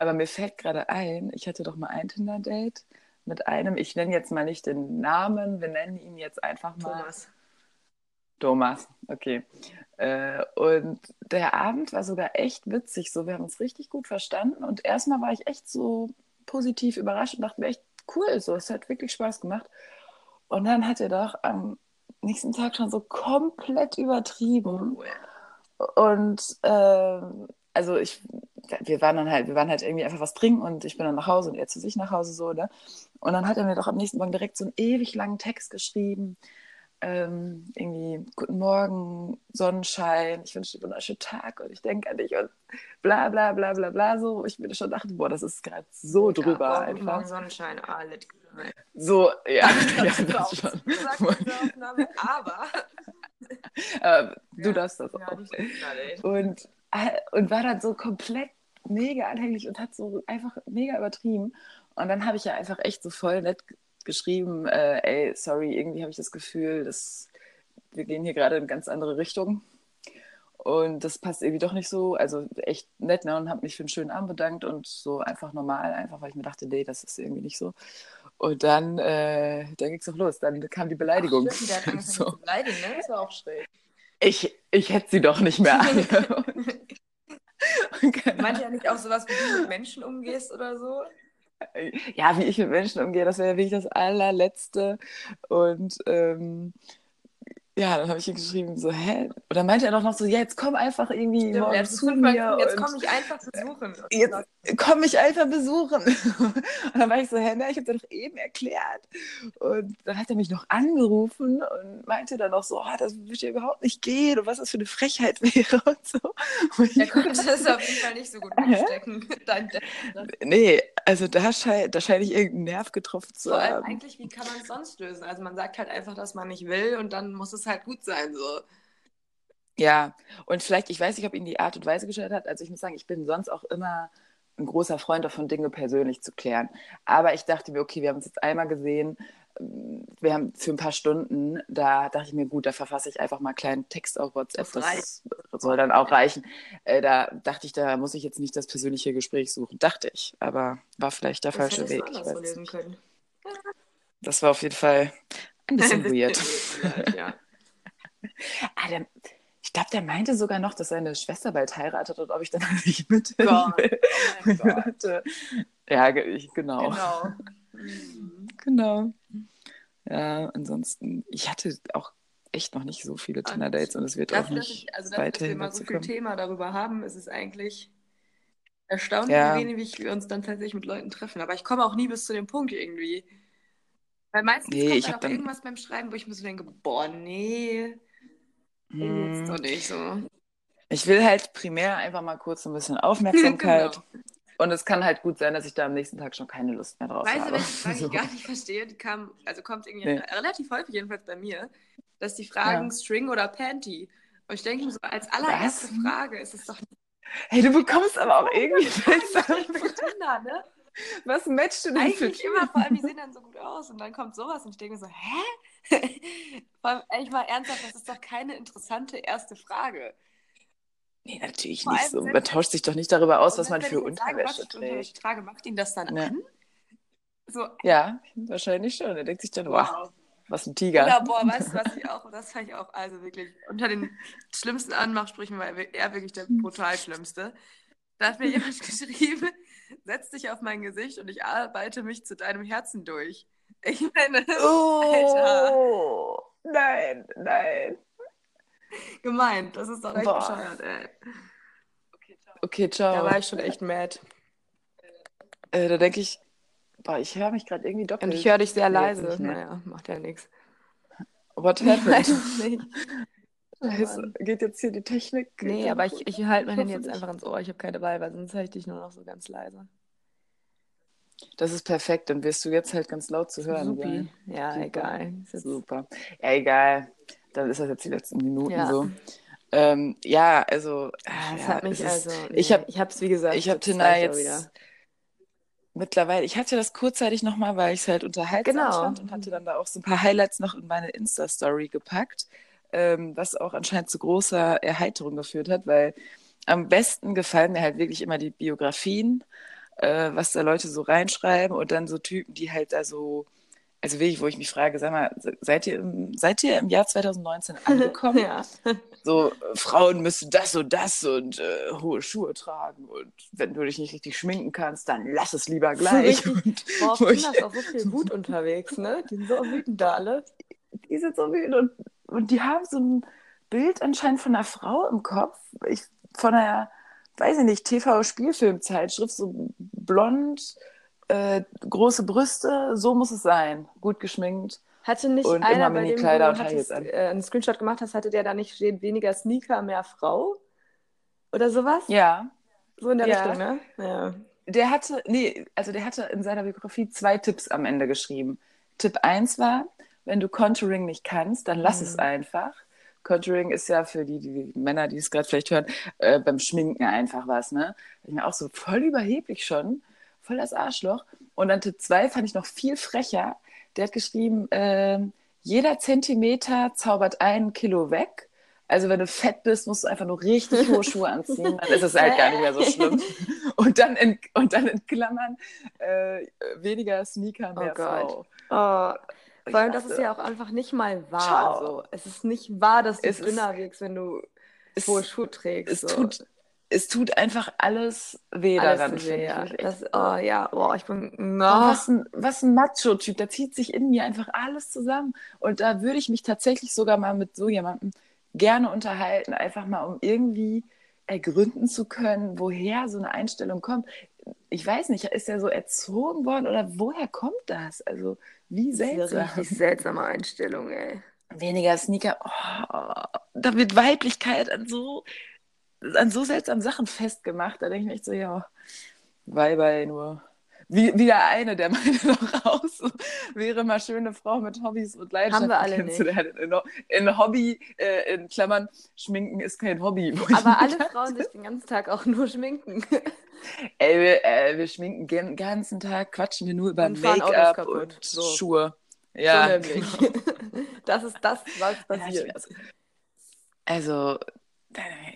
aber mir fällt gerade ein, ich hatte doch mal ein Tinder-Date mit einem, ich nenne jetzt mal nicht den Namen, wir nennen ihn jetzt einfach mal. Thomas. Thomas, okay. Äh, und der Abend war sogar echt witzig. So, wir haben uns richtig gut verstanden. Und erstmal war ich echt so positiv überrascht und dachte mir echt cool. So, es hat wirklich Spaß gemacht. Und dann hat er doch am nächsten Tag schon so komplett übertrieben. Oh, und äh, also ich, wir waren dann halt, wir waren halt irgendwie einfach was trinken und ich bin dann nach Hause und er zu sich nach Hause so, ne? Und dann hat er mir doch am nächsten Morgen direkt so einen ewig langen Text geschrieben ähm, irgendwie Guten Morgen, Sonnenschein, ich wünsche dir einen wunderschönen Tag und ich denke an dich und bla bla bla bla bla so. Ich mir schon dachte, boah, das ist gerade so ja, drüber boah, einfach. Morgen, Sonnenschein, alles So, ja, [laughs] ja das schon. aber aber [laughs] du ja, darfst das auch. und, äh, und war dann so komplett mega anhänglich und hat so einfach mega übertrieben. Und dann habe ich ja einfach echt so voll nett geschrieben, äh, ey, sorry, irgendwie habe ich das Gefühl, dass wir gehen hier gerade in ganz andere Richtungen. Und das passt irgendwie doch nicht so. Also echt nett, ne? Und habe mich für einen schönen Abend bedankt und so einfach normal, einfach weil ich mir dachte, nee, das ist irgendwie nicht so. Und dann, äh, dann ging es auch los. Dann kam die Beleidigung. Ach, stimmt, der [laughs] hat so. beleidigen, ne? Das war auch schräg. Ich, ich hätte sie doch nicht mehr [laughs] alle. Meint ihr ja nicht auch sowas, wie du mit Menschen umgehst oder so? Ja, wie ich mit Menschen umgehe, das wäre wirklich das allerletzte. Und ähm, ja, dann habe ich ihm geschrieben, so, hä? Und dann meinte er doch noch so, ja, jetzt komm einfach irgendwie Stimmt, morgen zu mir. Jetzt komm ich einfach besuchen. [laughs] Jetzt komm mich einfach besuchen. [laughs] Und dann war ich so, hä, na, ich habe dir doch eben erklärt. Und dann hat er mich noch angerufen und meinte dann noch so, oh, das würde ja überhaupt nicht gehen und was das für eine Frechheit [laughs] wäre und so. Und er konnte das auf jeden Fall nicht so gut umstecken. nee, also da, scheint da scheine ich irgendeinen Nerv getroffen zu Vor allem haben. eigentlich, wie kann man es sonst lösen? Also man sagt halt einfach, dass man nicht will und dann muss es halt gut sein, so. Ja, und vielleicht, ich weiß nicht, ob ihn die Art und Weise gestört hat. Also ich muss sagen, ich bin sonst auch immer ein großer Freund davon, Dinge persönlich zu klären. Aber ich dachte mir, okay, wir haben uns jetzt einmal gesehen, wir haben für ein paar Stunden, da dachte ich mir, gut, da verfasse ich einfach mal einen kleinen Text auf WhatsApp. Das, das soll dann auch reichen. Äh, da dachte ich, da muss ich jetzt nicht das persönliche Gespräch suchen. Dachte ich, aber war vielleicht der das falsche Weg. Das war auf jeden Fall ein [laughs] bisschen weird. ja. Ah, der, ich glaube, der meinte sogar noch, dass seine Schwester bald heiratet und ob ich dann [laughs] nicht mit oh [laughs] Ja, ich, genau. Genau. Mhm. [laughs] genau. Ja, ansonsten, ich hatte auch echt noch nicht so viele Tinder-Dates und es wird dafür, auch nicht ich, also dafür, dass wir mal so viel Thema darüber haben, ist es eigentlich erstaunlich, ja. wie wenig wir uns dann tatsächlich mit Leuten treffen. Aber ich komme auch nie bis zu dem Punkt irgendwie. Weil meistens nee, kommt dann auch dann... irgendwas beim Schreiben, wo ich mir so denke, boah, nee, hm. jetzt doch nicht so. Ich will halt primär einfach mal kurz ein bisschen Aufmerksamkeit. [laughs] genau. Und es kann halt gut sein, dass ich da am nächsten Tag schon keine Lust mehr drauf weißt habe. Weißt du, welche Frage [laughs] so. ich gar nicht verstehe? Die kam, also kommt irgendwie nee. relativ häufig jedenfalls bei mir, dass die Fragen ja. String oder Panty. Und ich denke mir so, als allererste Was? Frage ist es doch. Hey, du bekommst aber auch irgendwie [laughs] Tinder, ne? Was matchst du denn Eigentlich immer, vor allem, die sehen dann so gut aus und dann kommt sowas und ich denke mir so, hä? Vor allem, ehrlich mal ernsthaft, das ist doch keine interessante erste Frage. Nee, natürlich Vor nicht so. Man tauscht sich doch nicht darüber aus, was man für Unterwäsche trägt. Ich trage, macht ihn das dann ja. an? So. Ja, wahrscheinlich schon. Er denkt sich dann, wow, wow was ein Tiger. Oder boah, weißt du, was ich auch, das fand ich auch, also wirklich, unter den schlimmsten Anmachsprüchen war er wirklich der brutal schlimmste. Da hat mir jemand [laughs] geschrieben, setz dich auf mein Gesicht und ich arbeite mich zu deinem Herzen durch. Ich meine, [laughs] oh, Alter. Nein, nein gemeint. Das ist doch echt Boah. bescheuert, ey. Okay ciao. okay, ciao. Da war ich schon echt mad. Äh, da denke ich, boah, ich höre mich gerade irgendwie doppelt. Und ich höre dich sehr leise. Nicht, ne? Naja, macht ja nichts. What happened? [laughs] nicht. Oh geht jetzt hier die Technik? Nee, aber ich, ich halte mein Handy jetzt einfach ins Ohr. Ich habe keine Wahl, weil sonst höre ich dich nur noch so ganz leise. Das ist perfekt, dann wirst du jetzt halt ganz laut zu hören Supi. Ja, Super. egal. Super. Ja, egal dann ist das jetzt die letzten Minuten ja. so. Ähm, ja, also. Das ja, hat mich also. Nee, ich habe, ich habe es wie gesagt. Ich habe Tinder jetzt mittlerweile. Ich hatte das kurzzeitig nochmal, weil ich es halt unterhaltsam genau. fand und hatte dann da auch so ein paar Highlights noch in meine Insta-Story gepackt, ähm, was auch anscheinend zu großer Erheiterung geführt hat, weil am besten gefallen mir halt wirklich immer die Biografien, äh, was da Leute so reinschreiben und dann so Typen, die halt da so also wirklich, wo ich mich frage, sag mal, seid ihr im, seid ihr im Jahr 2019 [laughs] angekommen? ja. So, Frauen müssen das und das und äh, hohe Schuhe tragen und wenn du dich nicht richtig schminken kannst, dann lass es lieber gleich. [laughs] Und, Boah, ich finde das auch so viel Wut unterwegs, ne? Die sind so wütend da alle. Die sind so wütend und, und die haben so ein Bild anscheinend von einer Frau im Kopf, ich, von einer, weiß ich nicht, TV-Spielfilmzeitschrift, so blond, äh, große Brüste, so muss es sein. Gut geschminkt. Hatte nicht und einer, immer bei dem du hattest, äh, einen Screenshot gemacht hast, hatte der da nicht stehen, weniger Sneaker, mehr Frau? Oder sowas? Ja. So in der ja. Richtung, ne? Ja. Der hatte, nee, also der hatte in seiner Biografie zwei Tipps am Ende geschrieben. Tipp 1 war, wenn du Contouring nicht kannst, dann lass mhm. es einfach. Contouring ist ja für die, die Männer, die es gerade vielleicht hören, äh, beim Schminken einfach was, ne? Ich mir auch so voll überheblich schon voll das Arschloch. Und dann Tipp 2 fand ich noch viel frecher. Der hat geschrieben, äh, jeder Zentimeter zaubert ein Kilo weg. Also wenn du fett bist, musst du einfach nur richtig hohe Schuhe [laughs] anziehen, dann ist es halt gar nicht mehr so schlimm. [laughs] Und dann in, und dann in Klammern äh, weniger Sneaker, mehr oh Frau. Oh. Vor allem, das ist ja auch einfach nicht mal wahr. So. Es ist nicht wahr, dass du es dünner wirkst, wenn du hohe Schuhe trägst. Es so. tut es tut einfach alles weh alles daran. Weh, ja. Das, oh, ja, oh, ich bin. No. Was ein, was ein Macho-Typ, da zieht sich in mir einfach alles zusammen. Und da würde ich mich tatsächlich sogar mal mit so jemandem gerne unterhalten, einfach mal um irgendwie ergründen zu können, woher so eine Einstellung kommt. Ich weiß nicht, ist er so erzogen worden oder woher kommt das? Also, wie seltsam. Eine richtig seltsame Einstellung, ey. Weniger Sneaker, oh, da wird Weiblichkeit an so an so seltsamen Sachen festgemacht. Da denke ich mir echt so, ja, Weiber nur. Wie, wieder eine, der [laughs] meinte noch raus, wäre mal schöne Frau mit Hobbys und Leidenschaften Haben wir alle nicht. In, in Hobby, äh, in Klammern, schminken ist kein Hobby. Aber alle Frauen sich den ganzen Tag auch nur schminken. [laughs] Ey, wir, äh, wir schminken den ganzen Tag, quatschen wir nur über Make-up und so. Schuhe. Ja. So nämlich. [laughs] das ist das, was passiert. Also,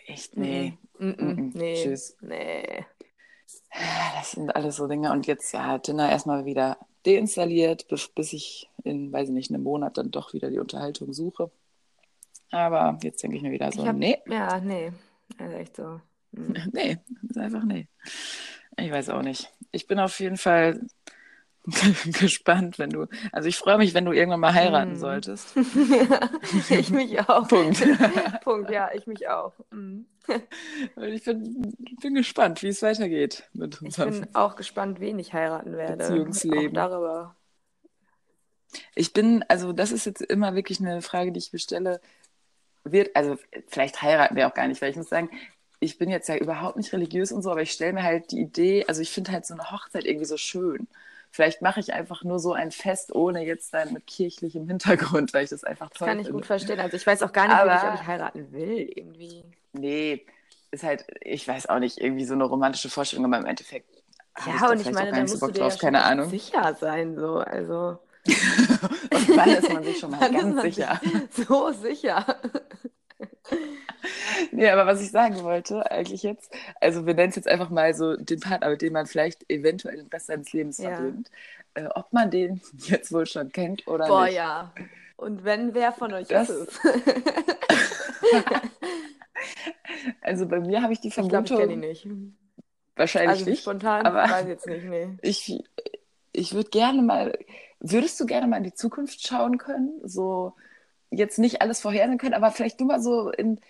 echt, nee. Mm -mm. Mm nee. Tschüss. Nee. Das sind alles so Dinge. Und jetzt, ja, Tinder erstmal wieder deinstalliert, bis, bis ich in, weiß ich nicht, einem Monat dann doch wieder die Unterhaltung suche. Aber jetzt denke ich mir wieder so, hab, nee. Ja, nee. Also echt so. Mhm. [laughs] Nee, ist einfach nee. Ich weiß auch nicht. Ich bin auf jeden Fall [laughs] gespannt, wenn du. Also ich freue mich, wenn du irgendwann mal heiraten mm. solltest. [laughs] ich mich auch. Punkt. Punkt, ja, ich mich auch. Mm. [laughs] ich bin, bin, gespannt, wie es weitergeht mit unserem. Ich bin auch gespannt, wen ich heiraten werde. Beziehungsleben. Auch darüber. Ich bin, also das ist jetzt immer wirklich eine Frage, die ich mir stelle. Wird, also vielleicht heiraten wir auch gar nicht, weil ich muss sagen, ich bin jetzt ja überhaupt nicht religiös und so, aber ich stelle mir halt die Idee, also ich finde halt so eine Hochzeit irgendwie so schön. Vielleicht mache ich einfach nur so ein Fest, ohne jetzt dann mit kirchlichem Hintergrund, weil ich das einfach toll finde. Kann ich finde. gut verstehen. Also ich weiß auch gar nicht, Aber, ob ich heiraten will, irgendwie. Nee, ist halt, ich weiß auch nicht, irgendwie so eine romantische Vorstellung, aber im Endeffekt. Ja, und ich meine, da musst so du dir drauf, ja keine Ahnung. sicher sein, so, also. [laughs] und wann ist man sich schon mal [laughs] ganz sicher? [laughs] So sicher. nee, aber was ich sagen wollte, eigentlich jetzt, also wir nennen es jetzt einfach mal so den Partner, mit dem man vielleicht eventuell den Rest seines Lebens ja. verbringt. Äh, ob man den jetzt wohl schon kennt oder Boah, nicht. Boah, ja. Und wenn, wer von euch das... ist es? [laughs] also bei mir habe ich die Vermutung... Ich glaube, ich kenne ihn nicht. Wahrscheinlich also nicht. spontan, aber weiß jetzt nicht, nee. [laughs] Ich, ich würde gerne mal... Würdest du gerne mal in die Zukunft schauen können? So jetzt nicht alles vorhersehen können, aber vielleicht nur mal so in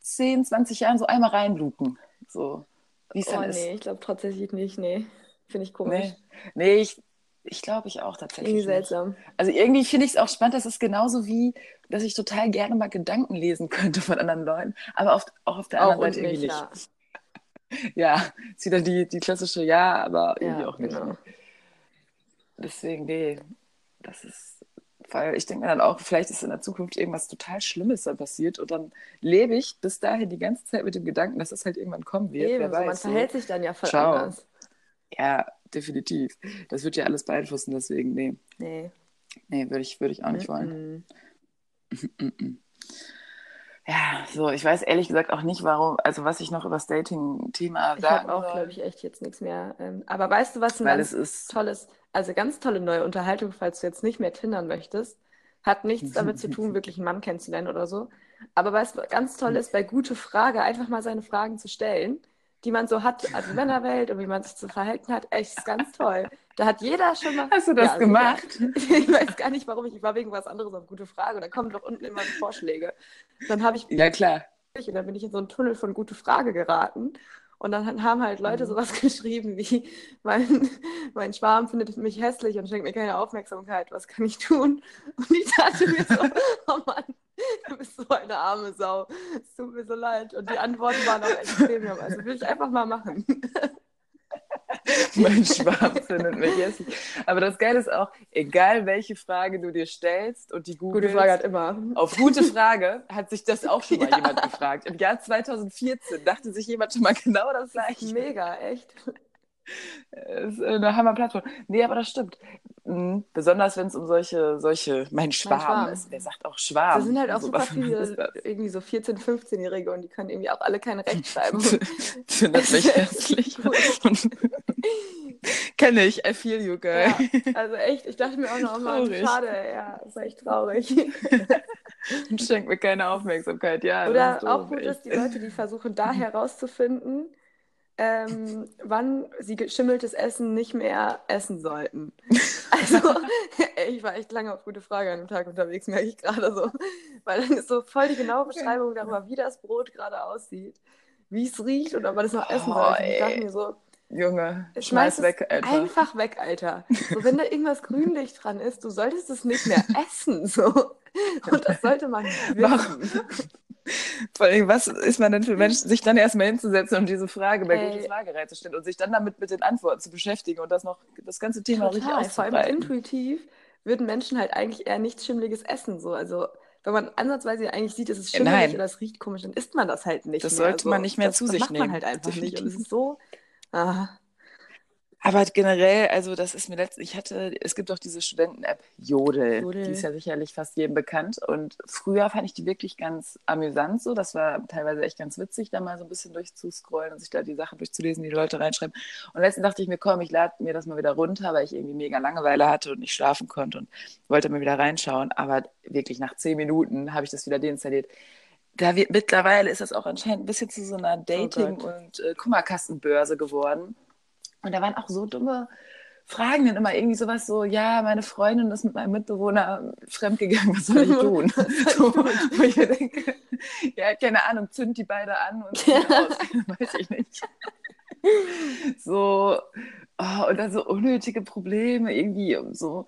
10, 20 Jahren so einmal reinlupen. So, wie es oh, dann nee, ist. ich glaube tatsächlich nicht. Nee, finde ich komisch. Nee, nee ich, ich glaube ich auch tatsächlich. Irgendwie seltsam. Also irgendwie finde ich es auch spannend, dass es genauso wie, dass ich total gerne mal Gedanken lesen könnte von anderen Leuten, aber auf, auch auf der anderen Seite irgendwie nicht. Ja. [laughs] ja, ist wieder die, die klassische Ja, aber irgendwie ja, auch nicht. Genau. Deswegen, nee, das ist weil ich denke mir dann auch, vielleicht ist in der Zukunft irgendwas total Schlimmes dann passiert und dann lebe ich bis dahin die ganze Zeit mit dem Gedanken, dass es halt irgendwann kommen wird. Eben, Wer weiß, man verhält sich dann ja voll Ciao. anders. Ja, definitiv. Das wird ja alles beeinflussen, deswegen, nee. Nee. Nee, würde ich, würd ich auch nicht mm -mm. wollen. Ja, so, ich weiß ehrlich gesagt auch nicht, warum, also was ich noch über das Dating-Thema sagen Ich habe auch, glaube ich, echt jetzt nichts mehr. Ähm, aber weißt du, was ein Weil ganz ist, tolles also ganz tolle neue Unterhaltung, falls du jetzt nicht mehr tindern möchtest. Hat nichts damit zu tun, [laughs] wirklich einen Mann kennenzulernen oder so. Aber was ganz toll ist, bei gute Frage einfach mal seine Fragen zu stellen, die man so hat, also Männerwelt und wie man sich zu verhalten hat. Echt, ist ganz toll. Da hat jeder schon mal. Hast du das ja, also gemacht? Ich, [laughs] ich weiß gar nicht, warum. Ich, ich war wegen was anderes auf gute Frage. Da kommen doch unten immer Vorschläge. Dann habe ich. Ja, klar. Und dann bin ich in so einen Tunnel von gute Frage geraten und dann haben halt Leute mhm. sowas [laughs] geschrieben wie, mein, mein Schwarm findet mich hässlich und schenkt mir keine Aufmerksamkeit, was kann ich tun? Und ich dachte mir so, [laughs] oh Mann, du bist so eine arme Sau. Es tut mir so leid. Und die Antworten waren auch extrem. Also will ich einfach mal machen. [laughs] mein Schwarm findet mich hässlich. Aber das Geile ist auch, egal welche Frage du dir stellst und die Google. Gute Frage hat immer. Auf gute Frage hat sich das auch schon mal [laughs] ja. jemand gefragt. Im Jahr 2014 dachte sich jemand schon mal genau das gleiche. Mega, echt. Das ist eine Hammerplattform. Nee, aber das stimmt. Mhm. Besonders wenn es um solche, solche, mein Schwarm, mein Schwarm, ist. Wer sagt auch Schwarm? Da sind halt auch super viele, irgendwie so 14-, 15-Jährige und die können irgendwie auch alle keine Rechtschreibung. [laughs] Findet mich [laughs] hässlich. Kenne ich, I feel you, girl. Ja, also echt, ich dachte mir auch noch mal, schade, ja, ist echt traurig. [laughs] und schenkt mir keine Aufmerksamkeit, ja. Oder auch gut ist, die Leute, die versuchen, da herauszufinden, ähm, wann sie geschimmeltes Essen nicht mehr essen sollten. [laughs] Also, ich war echt lange auf gute Frage an dem Tag unterwegs, merke ich gerade so. Weil dann ist so voll die genaue Beschreibung darüber, wie das Brot gerade aussieht, wie es riecht und ob man das noch essen soll. Und ich dachte mir so, Junge, schmeiß weg, Alter. Einfach weg, Alter. So, wenn da irgendwas grünlich dran ist, du solltest es nicht mehr [laughs] essen. So. Und das sollte man wissen. Vor allem, was ist man denn für Mensch, sich dann erstmal hinzusetzen und diese Frage bei hey. gute Frage zu stellen und sich dann damit mit den Antworten zu beschäftigen und das noch das ganze Thema Total. richtig auszubreiten. Vor allem intuitiv würden Menschen halt eigentlich eher nichts Schimmliges essen. So. Also wenn man ansatzweise eigentlich sieht, es ist schimmelig Nein. oder es riecht komisch, dann isst man das halt nicht das mehr. sollte man nicht mehr das, zu sich das nehmen. macht man halt einfach Definitiv. nicht. Und es ist so... Ah. Aber generell, also das ist mir letztens, ich hatte, es gibt auch diese Studenten-App Jodel, Jodel, die ist ja sicherlich fast jedem bekannt. Und früher fand ich die wirklich ganz amüsant so. Das war teilweise echt ganz witzig, da mal so ein bisschen durchzuscrollen und sich da die Sachen durchzulesen, die, die Leute reinschreiben. Und letztens dachte ich mir, komm, ich lade mir das mal wieder runter, weil ich irgendwie mega Langeweile hatte und nicht schlafen konnte und wollte mal wieder reinschauen. Aber wirklich nach zehn Minuten habe ich das wieder deinstalliert da wird, mittlerweile ist das auch anscheinend ein bisschen zu so einer oh Dating- oh und äh, Kummerkastenbörse geworden. Und da waren auch so dumme Fragen dann immer irgendwie sowas so, ja, meine Freundin ist mit meinem Mitbewohner fremdgegangen, was soll ich [laughs] tun? so, wo ich mir denke, ja, keine Ahnung, zünd die beide an und [laughs] ja. aus. [laughs] weiß ich nicht. so, oh, und dann so unnötige Probleme, irgendwie so,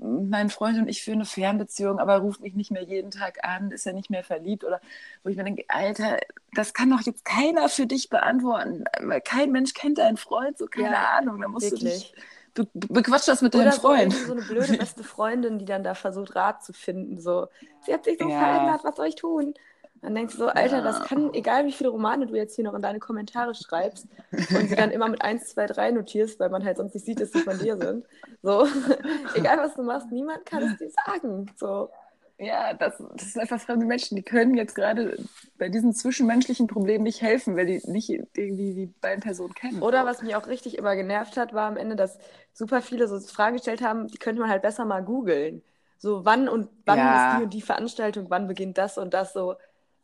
mein Freund und ich führen eine Fernbeziehung, aber er ruft mich nicht mehr jeden Tag an, ist er nicht mehr verliebt oder wo ich mir denke, Alter, das kann doch jetzt keiner für dich beantworten, weil kein Mensch kennt deinen Freund, so keine ja, Ahnung, da musst wirklich. du dich be bequatsch das mit deinem Freund. So, so eine blöde [laughs] beste Freundin, die dann da versucht, Rat zu finden. So, sie hat sich so ja. verändert, was soll ich tun? Dann denkst du so, Alter, ja. das kann, egal wie viele Romane du jetzt hier noch in deine Kommentare schreibst [laughs] und sie dann immer mit 1, 2, 3 notierst, weil man halt sonst nicht sieht, dass sie von dir sind. So, [laughs] egal was du machst, niemand kann es dir sagen. So. Ja, das, das sind einfach fremde Menschen, die können jetzt gerade bei diesen zwischenmenschlichen Problemen nicht helfen, weil die nicht irgendwie die beiden Personen kennen. Oder was mich auch richtig immer genervt hat, war am Ende, dass super viele so Fragen gestellt haben, die könnte man halt besser mal googeln. So, wann und wann ja. ist die und die Veranstaltung, wann beginnt das und das so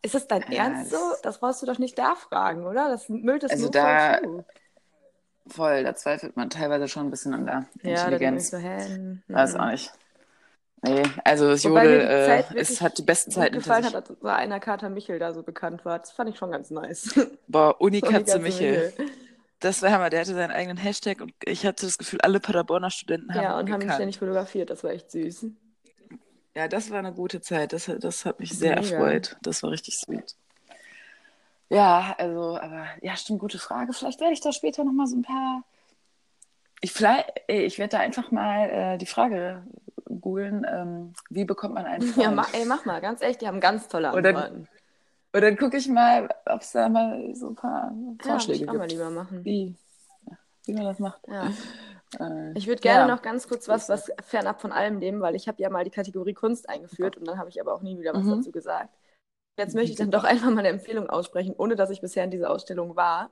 ist das dein ja, Ernst so? Das brauchst du doch nicht da fragen, oder? Das müllt das also da, voll Voll, da zweifelt man teilweise schon ein bisschen an der ja, Intelligenz. Ja, so, hä? Weiß auch nicht. Nee, also das Jodel äh, es hat die besten Zeiten gefallen hat, war einer Kater Michel da so bekannt war. Das fand ich schon ganz nice. [laughs] Boah, Unikatze [laughs] Michel. Michel. Das war Hammer, der hatte seinen eigenen Hashtag und ich hatte das Gefühl, alle Paderborner Studenten haben Ja, und haben ihn ständig fotografiert, das war echt süß. Ja, das war eine gute Zeit. Das, das hat mich sehr Mega. erfreut. Das war richtig sweet. Ja, also, aber ja, stimmt, gute Frage. Vielleicht werde ich da später nochmal so ein paar. Ich, ich werde da einfach mal äh, die Frage googeln, ähm, wie bekommt man einen [laughs] Freund? Ja, mach, ey, mach mal, ganz echt, die haben ganz tolle Antworten. Und dann, dann gucke ich mal, ob es da mal so ein paar Vorschläge ja, ich auch mal lieber machen. Wie, wie man das macht. Ja. Äh, ich würde gerne ja. noch ganz kurz was, was fernab von allem nehmen, weil ich habe ja mal die Kategorie Kunst eingeführt und dann habe ich aber auch nie wieder was mhm. dazu gesagt. Jetzt möchte ich dann doch einfach mal eine Empfehlung aussprechen, ohne dass ich bisher in dieser Ausstellung war.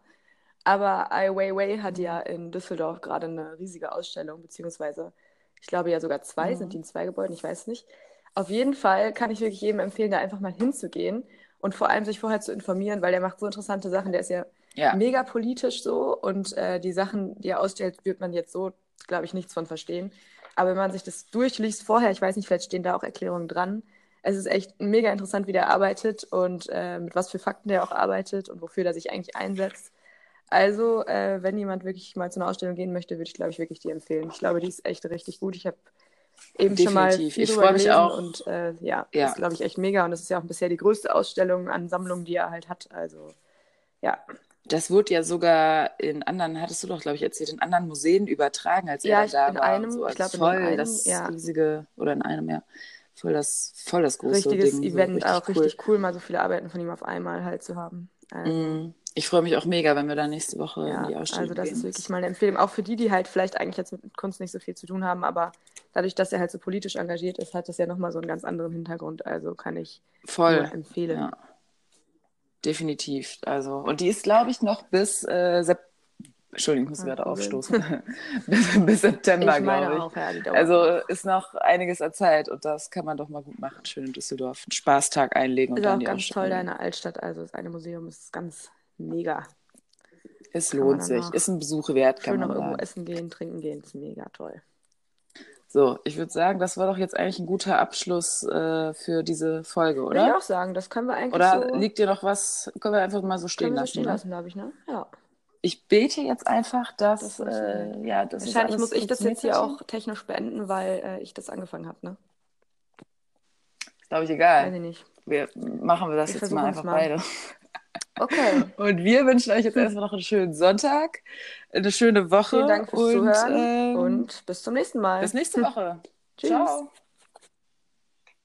Aber Ai Weiwei hat ja in Düsseldorf gerade eine riesige Ausstellung, beziehungsweise ich glaube ja sogar zwei, mhm. sind die in zwei Gebäuden, ich weiß nicht. Auf jeden Fall kann ich wirklich jedem empfehlen, da einfach mal hinzugehen und vor allem sich vorher zu informieren, weil der macht so interessante Sachen. Der ist ja ja. mega politisch so und äh, die Sachen, die er ausstellt, wird man jetzt so, glaube ich, nichts von verstehen. Aber wenn man sich das durchliest vorher, ich weiß nicht, vielleicht stehen da auch Erklärungen dran. Es ist echt mega interessant, wie der arbeitet und äh, mit was für Fakten der auch arbeitet und wofür der sich eigentlich einsetzt. Also, äh, wenn jemand wirklich mal zu einer Ausstellung gehen möchte, würde ich, glaube ich, wirklich die empfehlen. Ich glaube, die ist echt richtig gut. Ich habe eben Definitiv. schon mal viel ich drüber gelesen auch. und äh, ja, ja, ist, glaube ich, echt mega. Und es ist ja auch bisher die größte Ausstellung an Sammlungen, die er halt hat. Also, ja. Das wurde ja sogar in anderen, hattest du doch, glaube ich, erzählt, in anderen Museen übertragen, als ja, er da in war. Einem, so. ich glaube, voll in einem, das ja. riesige, oder in einem, ja. Voll das, voll das große Richtiges Ding. Event, so auch cool. richtig cool, mal so viele Arbeiten von ihm auf einmal halt zu haben. Also. Mm, ich freue mich auch mega, wenn wir da nächste Woche ja, in die Ausstellung Also das gehen. ist wirklich mal eine Empfehlung, auch für die, die halt vielleicht eigentlich jetzt mit Kunst nicht so viel zu tun haben, aber dadurch, dass er halt so politisch engagiert ist, hat das ja nochmal so einen ganz anderen Hintergrund. Also kann ich voll empfehlen. Ja. Definitiv. Also, und die ist, glaube ich, noch bis äh, September. Entschuldigung, ich muss gerade aufstoßen. [laughs] bis, bis, September, glaube ich. Auch, ja, also ist noch einiges an Zeit und das kann man doch mal gut machen. Schön in Düsseldorf. Einen Spaßtag einlegen. Und ist dann auch ganz toll, deine Altstadt. Also das eine Museum ist ganz mega. Es lohnt sich. Ist ein Besuch wert, kann schön man noch irgendwo essen gehen, trinken gehen. Ist mega toll. So, ich würde sagen, das war doch jetzt eigentlich ein guter Abschluss äh, für diese Folge, oder? Würde ich auch sagen, das können wir eigentlich Oder so... liegt dir noch was, können wir einfach mal so stehen können lassen? stehen ne? lassen, glaube ich, ne? Ja. Ich bete jetzt einfach, dass, das äh, ja, das Wahrscheinlich muss ich das jetzt hier auch technisch beenden, weil äh, ich das angefangen habe, ne? Ist, glaube ich, egal. Weiß ich nicht. Wir machen wir das wir jetzt mal einfach mal. beide. Okay. Und wir wünschen euch jetzt erstmal noch einen schönen Sonntag, eine schöne Woche. Vielen Dank fürs und, Zuhören ähm, und bis zum nächsten Mal. Bis nächste Woche. [laughs] Tschüss. Ciao.